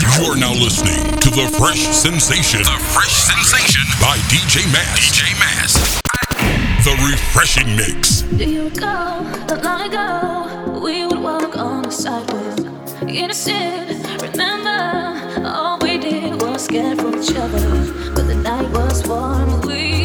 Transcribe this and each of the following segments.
You are now listening to The Fresh Sensation. The Fresh Sensation by DJ Mass. DJ Mass. The refreshing mix. Do you recall not long ago we would walk on the sidewalk, innocent? Remember all we did was scared from each other, but the night was warm. We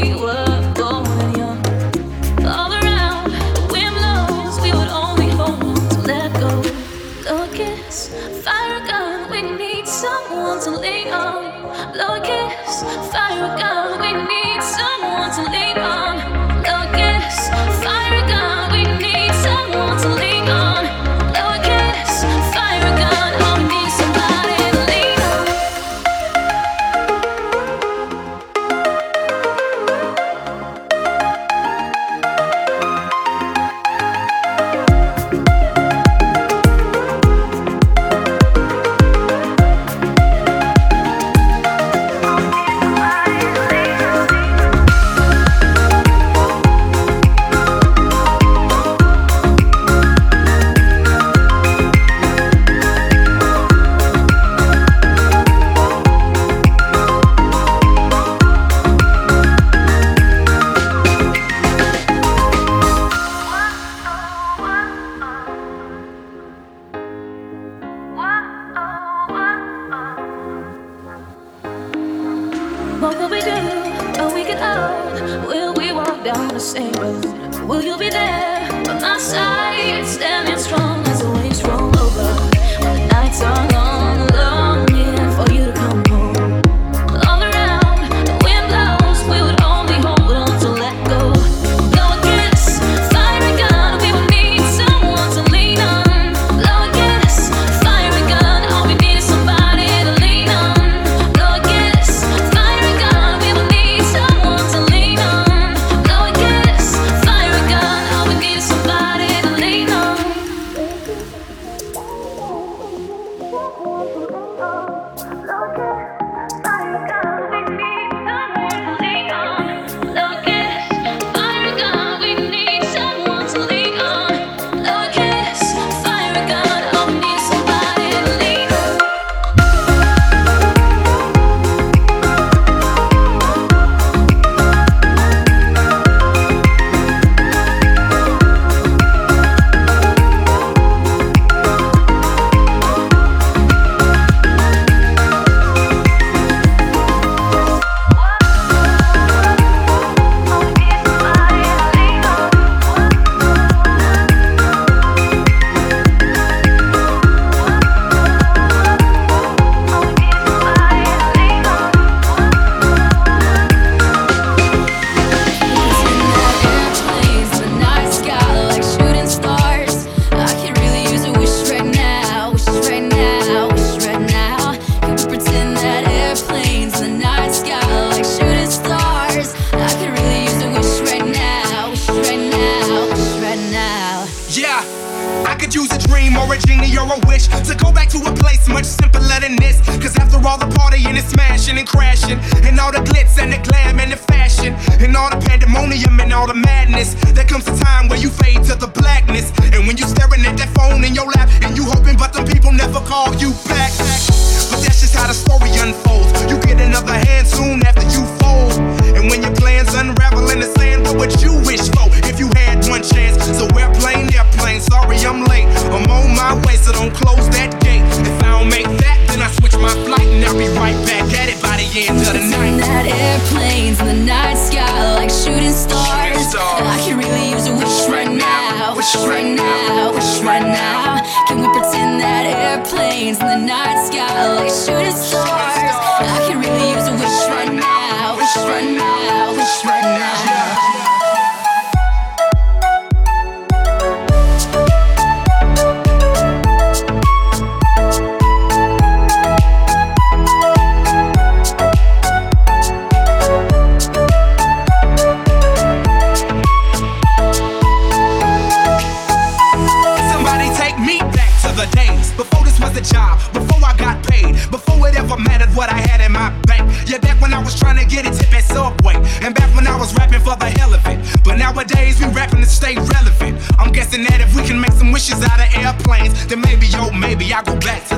I go back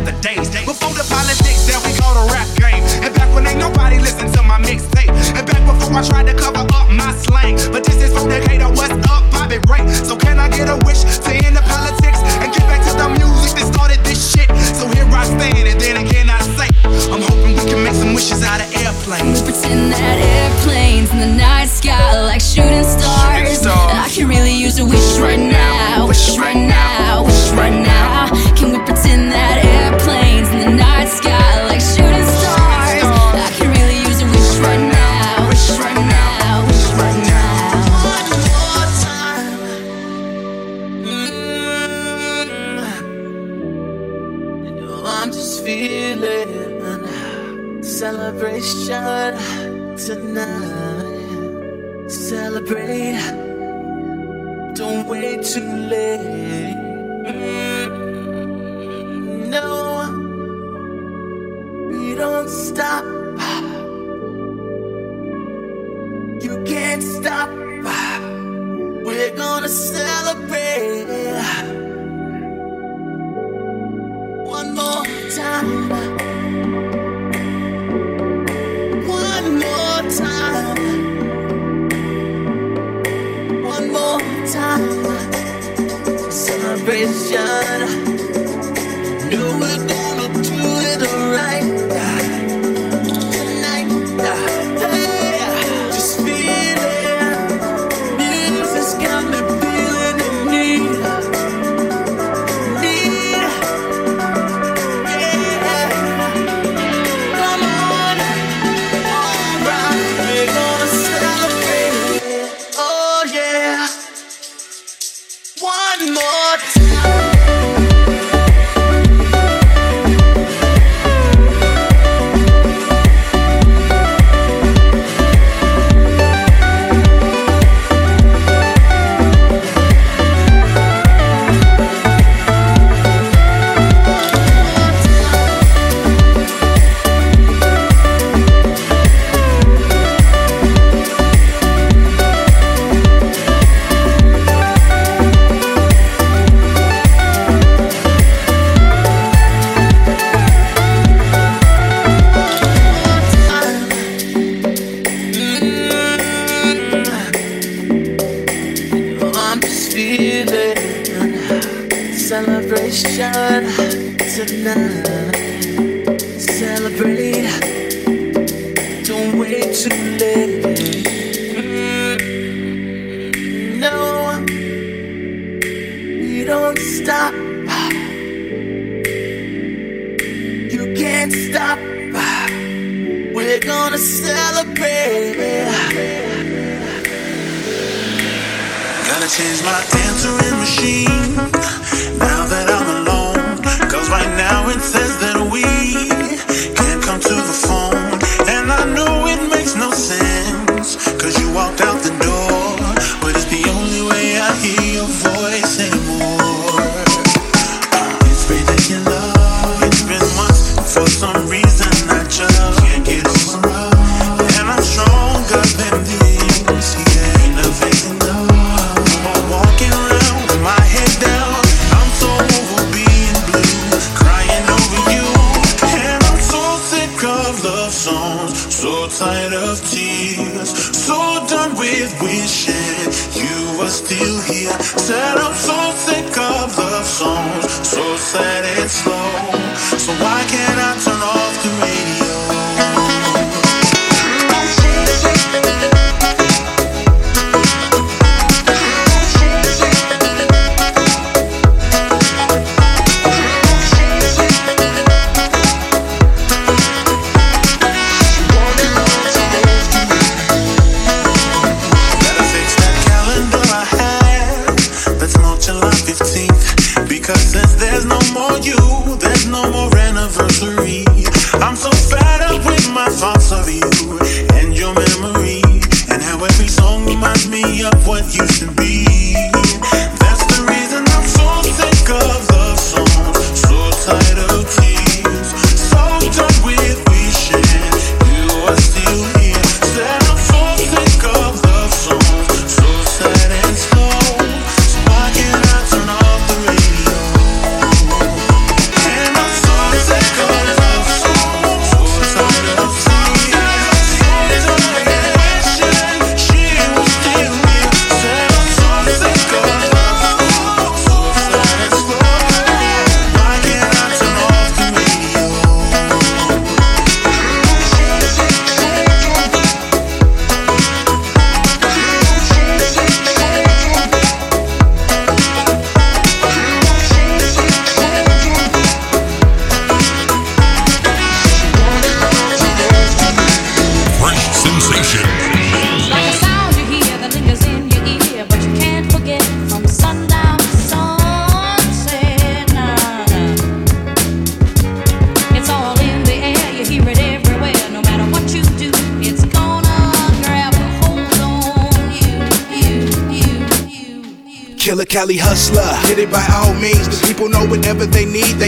more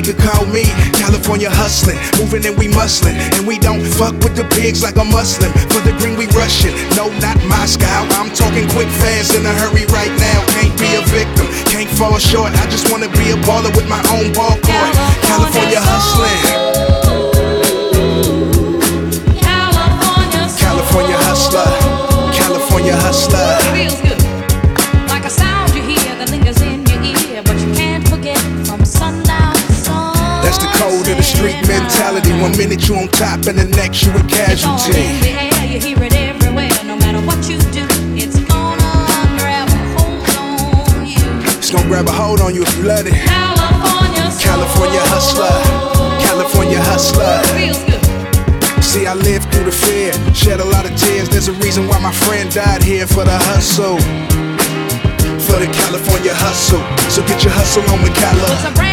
could call me. California hustling, moving and we muscling. And we don't fuck with the pigs like a Muslim. For the green we rushing. No, not Moscow. I'm talking quick, fast, in a hurry right now. Can't be a victim, can't fall short. I just wanna be a baller with my own ball court. California hustling. California hustler. California hustler. Mentality. One minute you on top and the next you a It's all in casualty. the air, you hear it everywhere. No matter what you do, it's gonna grab a hold on you. It's gonna grab a hold on you if you let it. California, soul. California hustler. California hustler. Feels good. See, I lived through the fear, shed a lot of tears. There's a reason why my friend died here for the hustle. For the California hustle. So get your hustle on the Cali.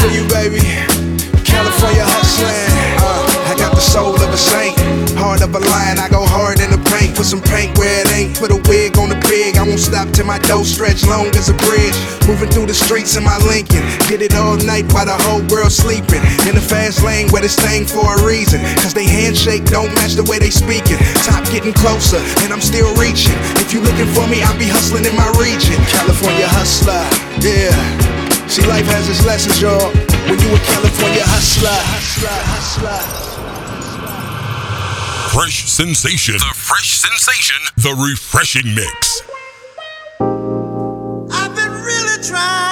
Feel you, baby. California hustling. Uh, I got the soul of a saint, heart of a lion. I go hard in the paint, put some paint where it ain't. Put a wig on the pig. I won't stop till my dough stretch long as a bridge. Moving through the streets in my Lincoln, did it all night while the whole world sleeping. In the fast lane where this thing for a reason. Cause they handshake don't match the way they speaking. Top getting closer, and I'm still reaching. If you looking for me, I'll be hustling in my region. California hustler, yeah. See, life has its lessons, y'all. When you a California hustler, hustler, hustler. Fresh sensation. The fresh sensation. The refreshing mix. I've been really trying,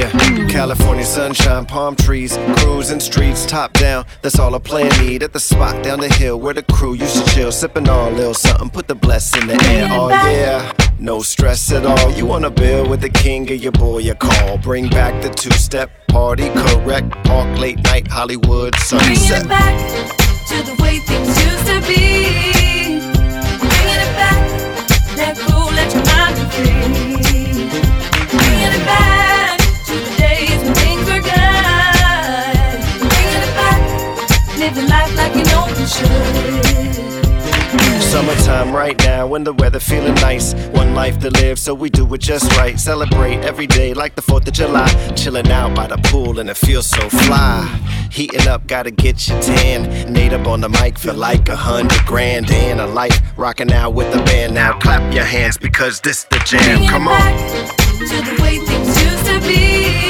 Yeah, California sunshine, palm trees, cruising streets, top down. That's all I plan need at the spot down the hill where the crew used to chill, sipping on a little something. Put the bless in the air. Oh yeah, no stress at all. You wanna build with the king of your boy a call. Bring back the two-step party, correct? Park late night Hollywood sunset. it back to the way things used to be. Bringing it back, let go, let your mind be free. Bringing it back living life like you know we should. Summertime right now when the weather feeling nice. One life to live, so we do it just right. Celebrate every day like the 4th of July. Chilling out by the pool and it feels so fly. Heating up, gotta get your tan. Nate up on the mic, feel like a hundred grand and a life. Rocking out with the band now. Clap your hands because this the jam. Come on. back to the way things used to be.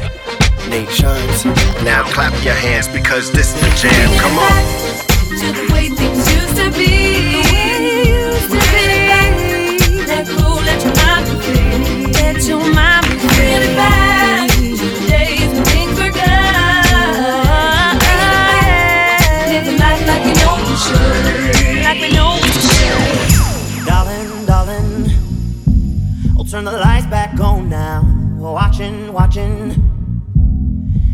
shines. Now clap your hands because this is the jam. Come on. To the way things used to be. Used to be. Let go, let your mind be free. Let your mind be free. Bring it back to the days when things were good. Living life like you know we should. Like we know we should. Darling, darling, I'll turn the lights back on now. Watching, watching,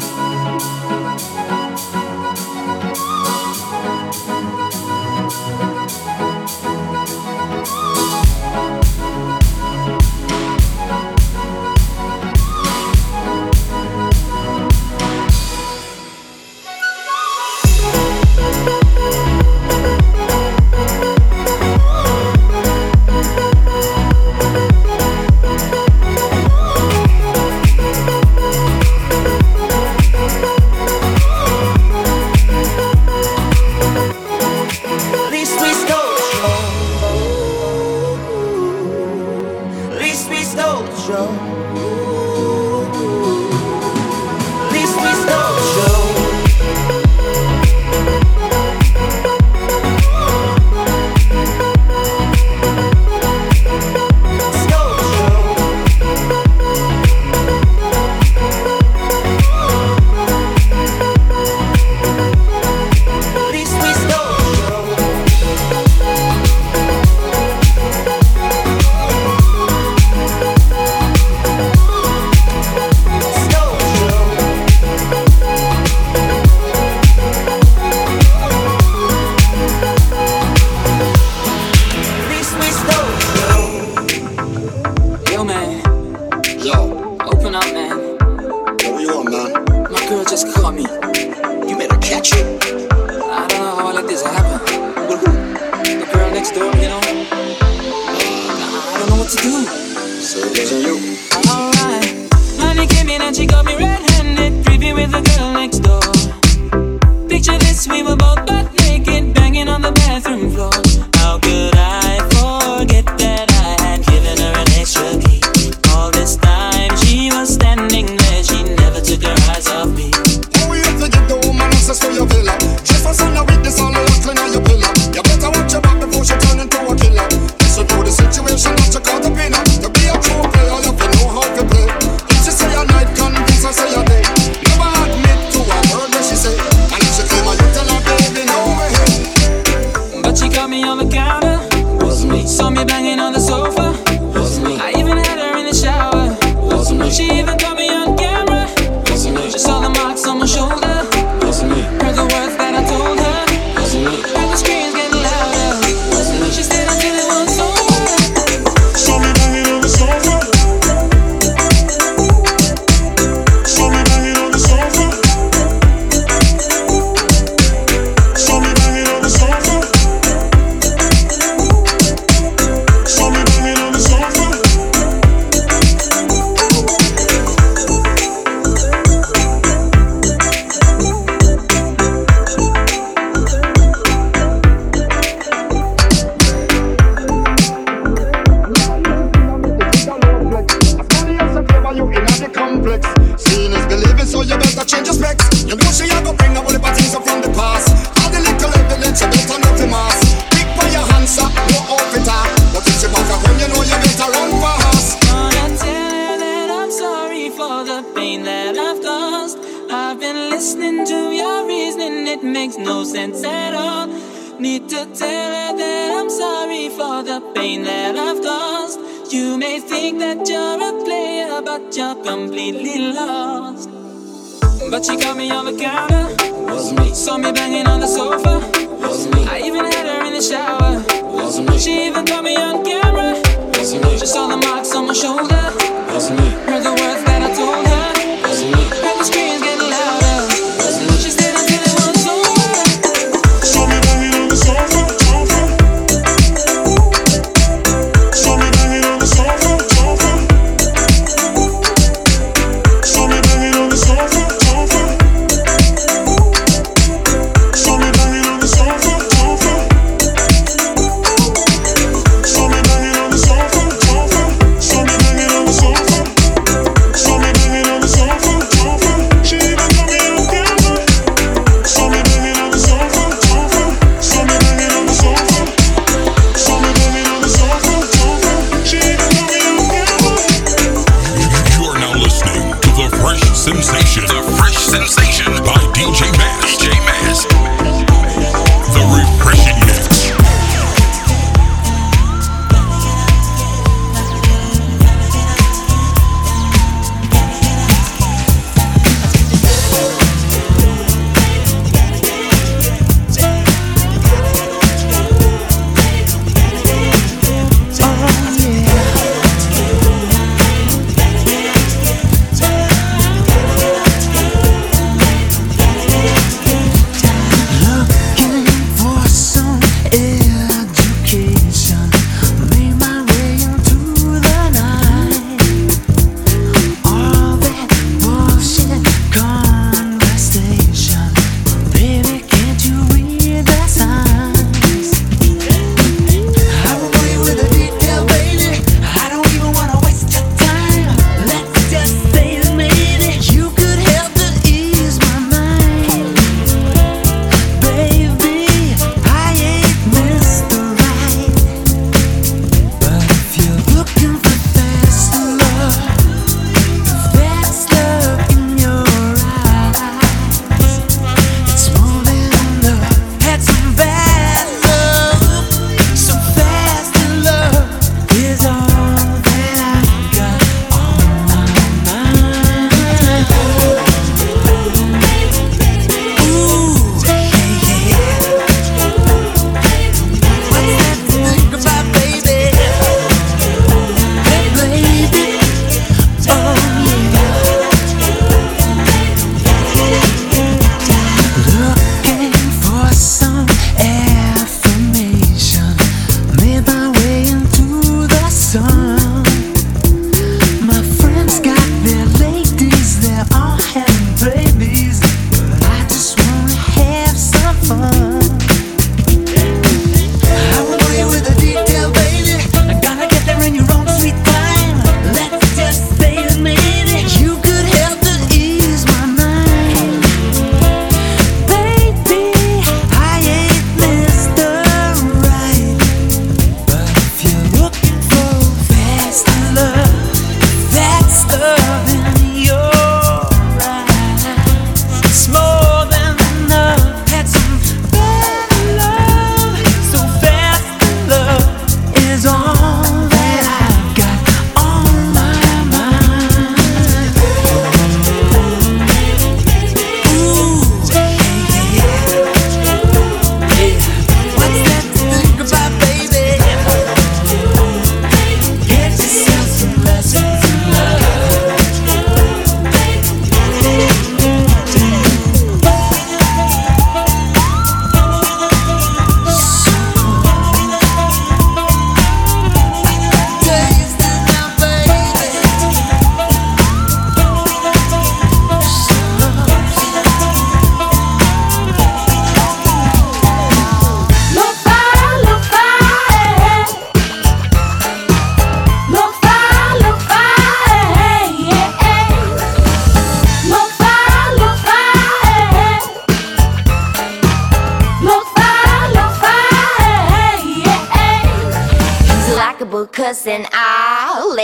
Thank you. I've been listening to your reasoning, it makes no sense at all. Need to tell her that I'm sorry for the pain that I've caused. You may think that you're a player, but you're completely lost. But she caught me on the counter. was me. Saw me banging on the sofa. was me. I even had her in the shower. was me. She even caught me on camera. was me. Just saw the marks on my shoulder. was me. Heard the words.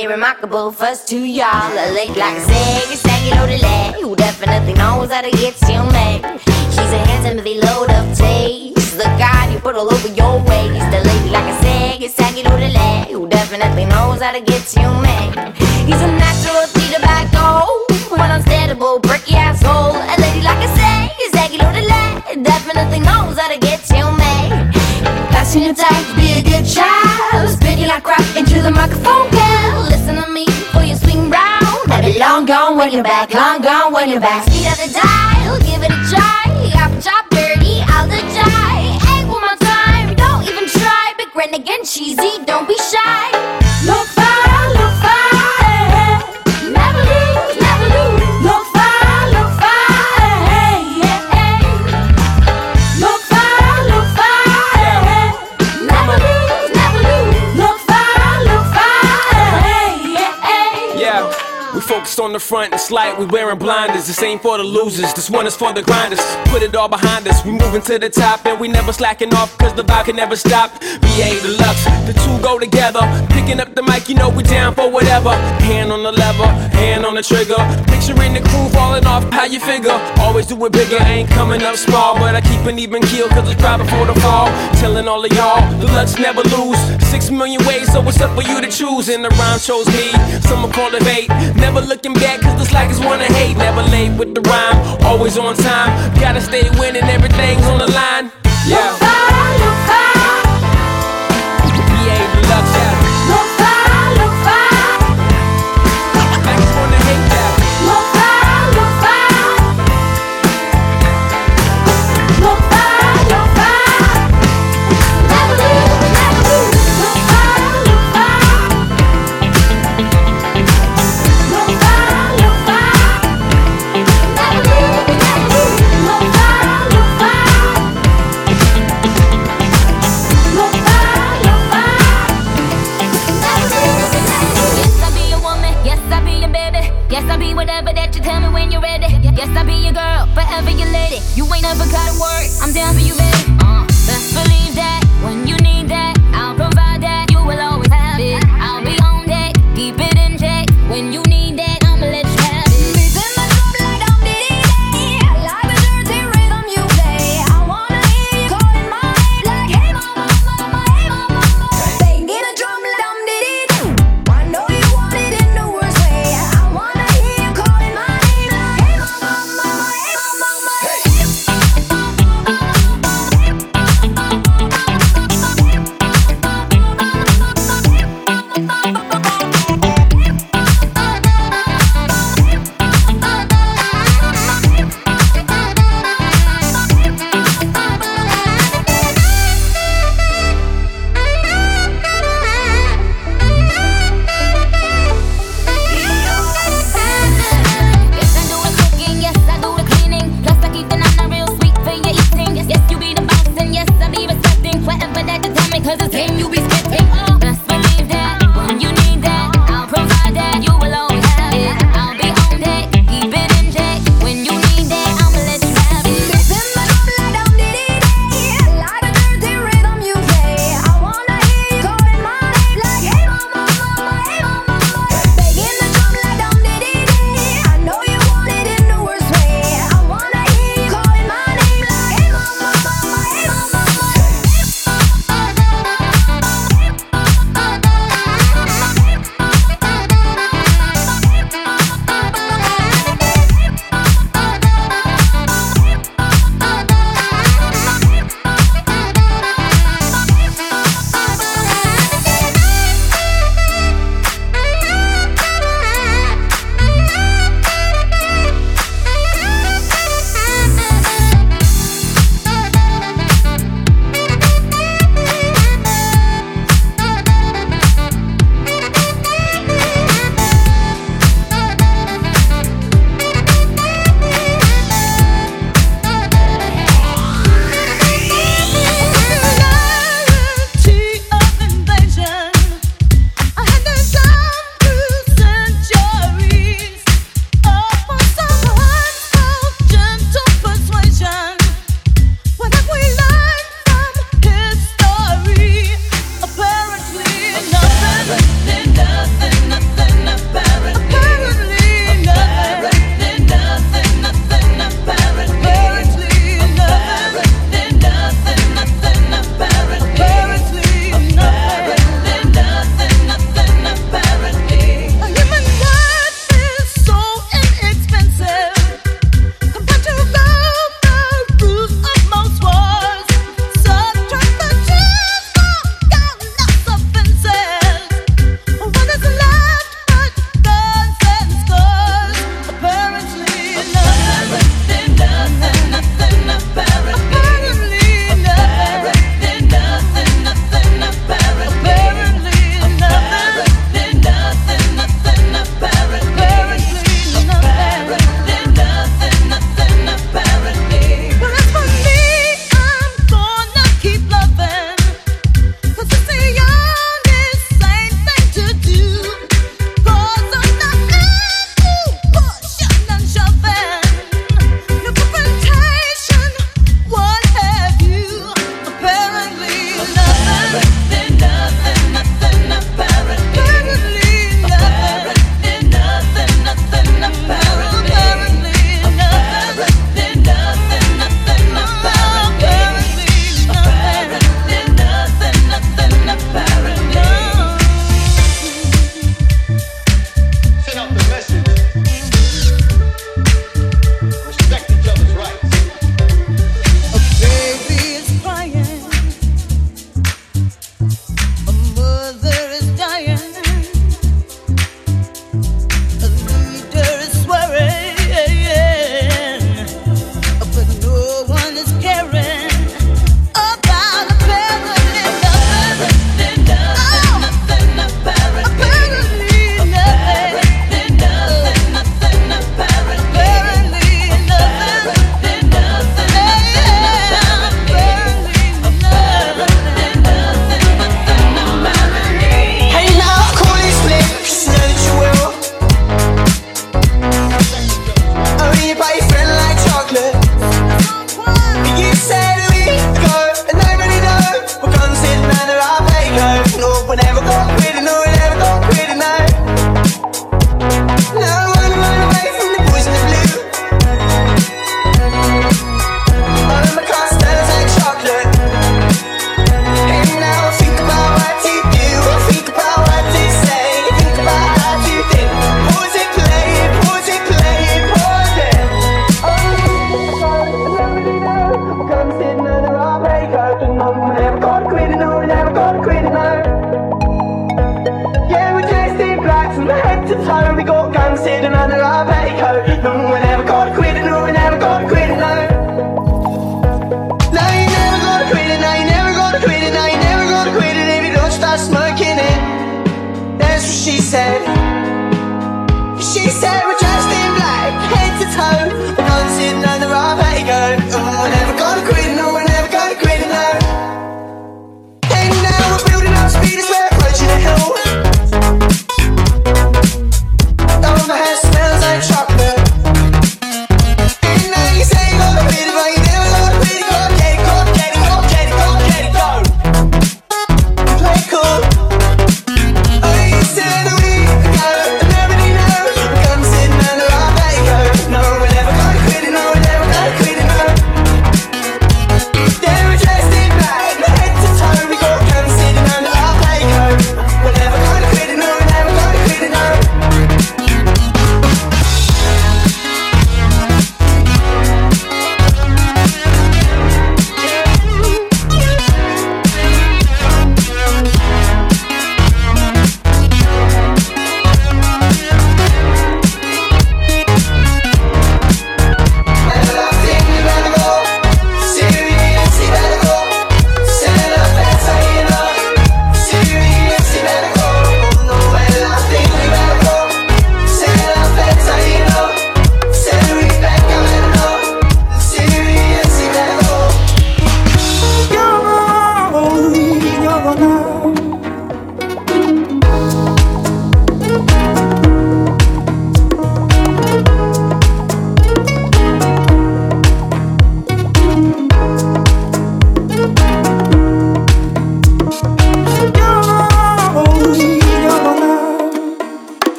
I'll remarkable first to y'all. A late like a saggy, loaded leg who definitely knows how to get you made. She's a handsome with a load of taste. The guy you put all over your waist. The lady like a saggy, saggy loaded leg who definitely knows how to get you made. He's a natural tea tobacco, one unsteadable, bricky asshole. A lady like a saggy, saggy loaded leg definitely knows how to get you made. Passing your time be a good child. Spit like crap into the microphone, girl. Long gone when you're back, long gone when you're back. Speed of the dial, give it a try. Up chop dirty, out the die. Hey, one more time, don't even try. Big renegade, cheesy, don't be shy. The front, it's like we wearing blinders. This ain't for the losers, this one is for the grinders. Put it all behind us, we moving to the top, and we never slacking off, cause the vibe can never stop. BA Deluxe, the two go together. Picking up the mic, you know we down for whatever. Hand on the lever, hand on the trigger. Picturing the crew falling off, how you figure? Always do it bigger, ain't coming up small, but I keep an even keel, cause it's private for the fall. Telling all of y'all, Deluxe never lose. Six million ways, so it's up for you to choose. And the rhyme shows me, some call it bait. Never looking back, cause the slackers wanna hate. Never late with the rhyme, always on time. Gotta stay winning, everything's on the line. Yeah.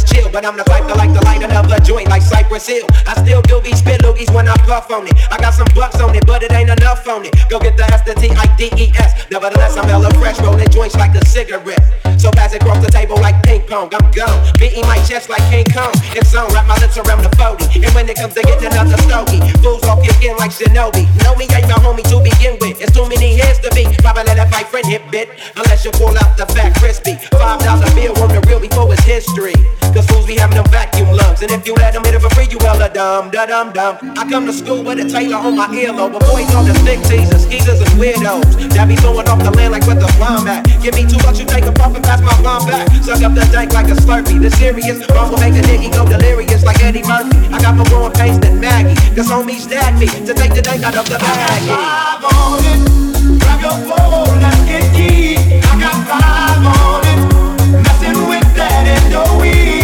Just chill. But I'm the type to like to light another joint like Cypress Hill. I still do these spit loogies when I puff on it. I got some bucks on it, but it ain't enough on it. Go get the S, the T, I, D, E, S. Nevertheless, I'm hella fresh, rolling joints like a cigarette. So pass it across the table like ping pong. I'm gone, beating my chest like King Kong. It's on, wrap my lips around the 40. And when it comes to getting another stogie, fools all kick in like Shinobi. Know me ain't my homie to begin with. It's too many heads to be. Probably let that my friend hit bit. Unless you pull out the fat crispy. Five dollar bill on the real before it's history. Cause fools be having them vacuum lungs. And if you let them hit it for free, you hella dumb, da dum dum. I come to school with a Taylor on my earlobe. But boys on the stick teasers, skeezers and weirdos. That be throwing off the land like with the bomb at. Give me two bucks, you take a puff and pass my bomb back. Suck up the dank like a slurpee. The serious bomb will make a nigga go delirious like Eddie Murphy. I got more growing pains than Maggie. Cause homies stack me to take the dank out of the bag. Five on it. Grab your phone, let's get deep. I got five on it. Messing with that Indo weed.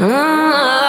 Mm-hmm.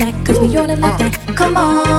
No cause we on it like that. Come on.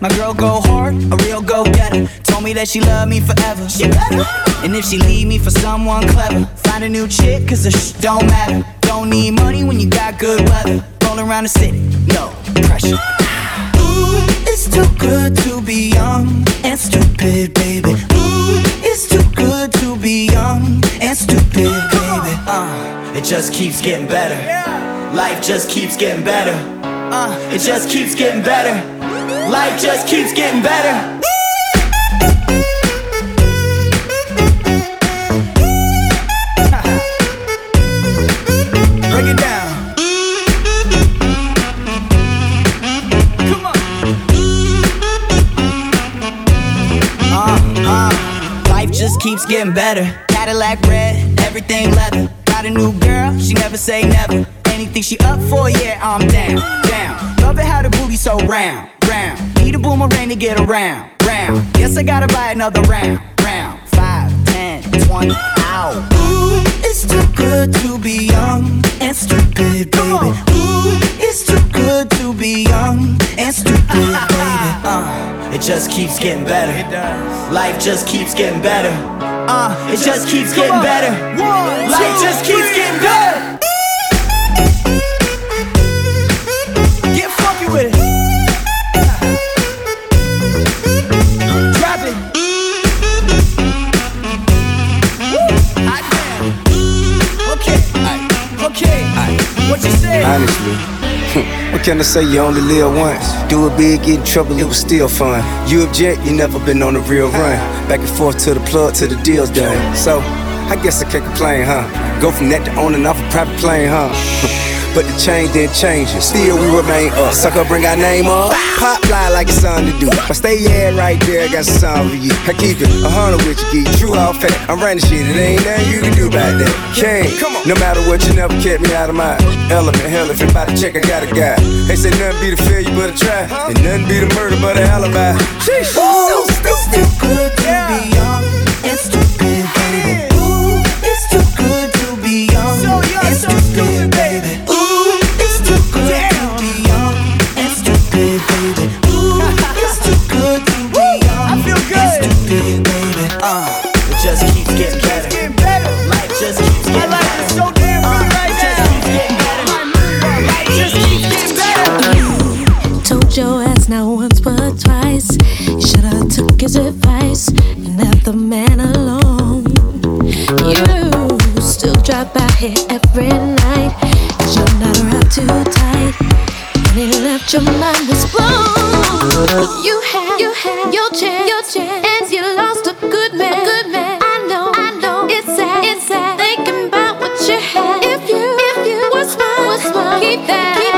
My girl go hard, a real go getter. Told me that she love me forever. She. And if she leave me for someone clever, find a new chick, cause the sh don't matter. Don't need money when you got good weather. Roll around the city, no pressure. Ooh, it's too good to be young and stupid, baby. Ooh, it's too good to be young and stupid, baby. Uh, it just keeps getting better. Life just keeps getting better. Uh, it just keeps getting better. Life just keeps getting better. Break it down. Come on. Uh, uh, life just keeps getting better. Cadillac red, everything leather. Got a new girl, she never say never. Anything she up for, yeah, I'm down, down. Love it how the booty so round, round. Need a boomerang to get around, round. Guess I gotta buy another round, round. Five, ten, twenty, ow. It's too good to be young and stupid, baby. Ooh, it's too good to be young and stupid, baby. Uh, it just keeps getting better. Life just keeps getting better. Uh, it just keeps getting better. Life just keeps getting better. Honestly, what can I say you only live once? Do it big, get in trouble, it was still fun. You object, you never been on a real run. Back and forth to the plug till the deal's done. So, I guess I can't complain, huh? Go from that to owning off a private plane, huh? But the change didn't change it. Still, we remain up. Sucker, bring our name up. Pop fly like it's something to do. But stay yeah right there, I got something for you. I keep it a hundred with you, geek. True all fact. I'm running shit, it ain't nothing you can do about that. Can't. No matter what, you never kept me out of my element. Hell, if you about to check, I got a guy. They say nothing be the failure but a try. And nothing be the murder but a alibi. Sheesh. Ooh, it's too good to be young. Here every night. Cause you're not around too tight. And he left your mind was blown. You had, you had your chance, your chance, and you lost a good man, a good man. I know, I know. It's sad, it's sad. Thinking about what you had. If you, if you was mine, was mine. Keep that, keep